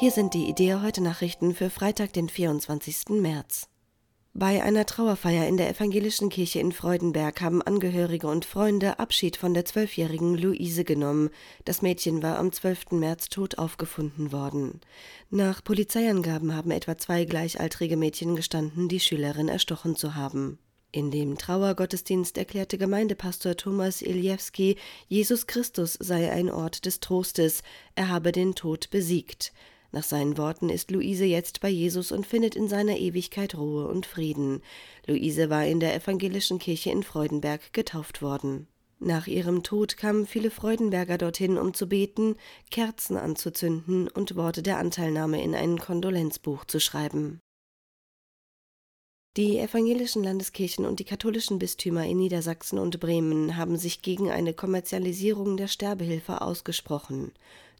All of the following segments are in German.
Hier sind die Idee heute Nachrichten für Freitag, den 24. März. Bei einer Trauerfeier in der evangelischen Kirche in Freudenberg haben Angehörige und Freunde Abschied von der zwölfjährigen Luise genommen. Das Mädchen war am 12. März tot aufgefunden worden. Nach Polizeiangaben haben etwa zwei gleichaltrige Mädchen gestanden, die Schülerin erstochen zu haben. In dem Trauergottesdienst erklärte Gemeindepastor Thomas Iljewski, Jesus Christus sei ein Ort des Trostes, er habe den Tod besiegt. Nach seinen Worten ist Luise jetzt bei Jesus und findet in seiner Ewigkeit Ruhe und Frieden. Luise war in der evangelischen Kirche in Freudenberg getauft worden. Nach ihrem Tod kamen viele Freudenberger dorthin, um zu beten, Kerzen anzuzünden und Worte der Anteilnahme in ein Kondolenzbuch zu schreiben. Die evangelischen Landeskirchen und die katholischen Bistümer in Niedersachsen und Bremen haben sich gegen eine Kommerzialisierung der Sterbehilfe ausgesprochen.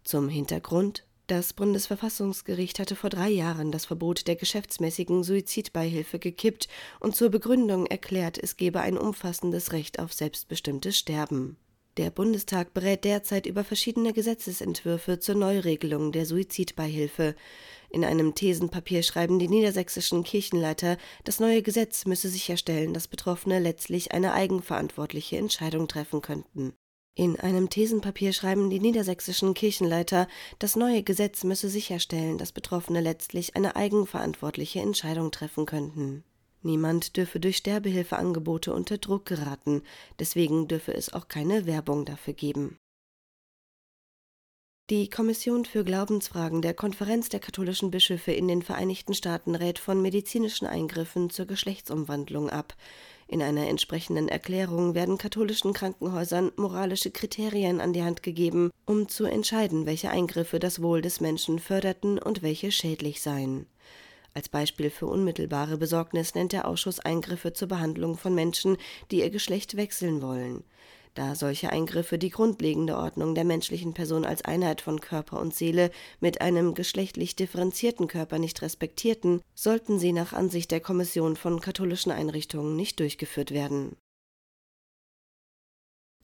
Zum Hintergrund das Bundesverfassungsgericht hatte vor drei Jahren das Verbot der geschäftsmäßigen Suizidbeihilfe gekippt und zur Begründung erklärt, es gebe ein umfassendes Recht auf selbstbestimmtes Sterben. Der Bundestag berät derzeit über verschiedene Gesetzesentwürfe zur Neuregelung der Suizidbeihilfe. In einem Thesenpapier schreiben die niedersächsischen Kirchenleiter, das neue Gesetz müsse sicherstellen, dass Betroffene letztlich eine eigenverantwortliche Entscheidung treffen könnten. In einem Thesenpapier schreiben die niedersächsischen Kirchenleiter, das neue Gesetz müsse sicherstellen, dass Betroffene letztlich eine eigenverantwortliche Entscheidung treffen könnten. Niemand dürfe durch Sterbehilfeangebote unter Druck geraten, deswegen dürfe es auch keine Werbung dafür geben. Die Kommission für Glaubensfragen der Konferenz der katholischen Bischöfe in den Vereinigten Staaten rät von medizinischen Eingriffen zur Geschlechtsumwandlung ab. In einer entsprechenden Erklärung werden katholischen Krankenhäusern moralische Kriterien an die Hand gegeben, um zu entscheiden, welche Eingriffe das Wohl des Menschen förderten und welche schädlich seien. Als Beispiel für unmittelbare Besorgnis nennt der Ausschuss Eingriffe zur Behandlung von Menschen, die ihr Geschlecht wechseln wollen. Da solche Eingriffe die grundlegende Ordnung der menschlichen Person als Einheit von Körper und Seele mit einem geschlechtlich differenzierten Körper nicht respektierten, sollten sie nach Ansicht der Kommission von katholischen Einrichtungen nicht durchgeführt werden.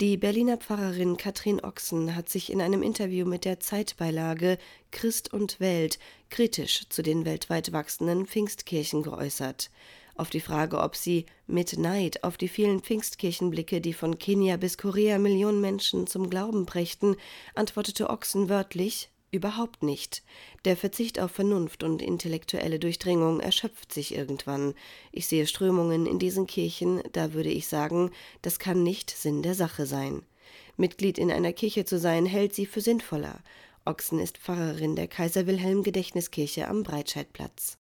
Die Berliner Pfarrerin Katrin Ochsen hat sich in einem Interview mit der Zeitbeilage Christ und Welt kritisch zu den weltweit wachsenden Pfingstkirchen geäußert. Auf die Frage, ob sie mit Neid auf die vielen Pfingstkirchen blicke, die von Kenia bis Korea Millionen Menschen zum Glauben brächten, antwortete Ochsen wörtlich Überhaupt nicht. Der Verzicht auf Vernunft und intellektuelle Durchdringung erschöpft sich irgendwann. Ich sehe Strömungen in diesen Kirchen, da würde ich sagen, das kann nicht Sinn der Sache sein. Mitglied in einer Kirche zu sein, hält sie für sinnvoller. Ochsen ist Pfarrerin der Kaiser Wilhelm Gedächtniskirche am Breitscheidplatz.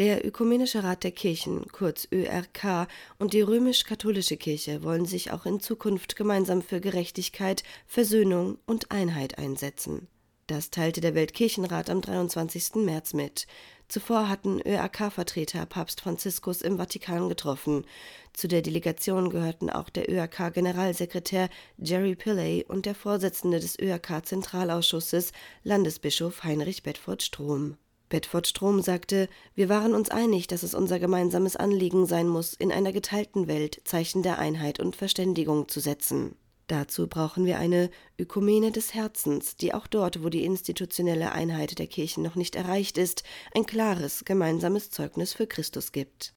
Der Ökumenische Rat der Kirchen, kurz ÖRK, und die römisch-katholische Kirche wollen sich auch in Zukunft gemeinsam für Gerechtigkeit, Versöhnung und Einheit einsetzen. Das teilte der Weltkirchenrat am 23. März mit. Zuvor hatten ÖRK-Vertreter Papst Franziskus im Vatikan getroffen. Zu der Delegation gehörten auch der ÖRK-Generalsekretär Jerry Pillay und der Vorsitzende des ÖRK-Zentralausschusses, Landesbischof Heinrich Bedford Strom. Bedford Strom sagte, wir waren uns einig, dass es unser gemeinsames Anliegen sein muss, in einer geteilten Welt Zeichen der Einheit und Verständigung zu setzen. Dazu brauchen wir eine Ökumene des Herzens, die auch dort, wo die institutionelle Einheit der Kirchen noch nicht erreicht ist, ein klares gemeinsames Zeugnis für Christus gibt.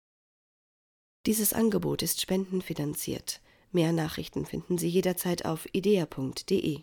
Dieses Angebot ist spendenfinanziert. Mehr Nachrichten finden Sie jederzeit auf idea.de.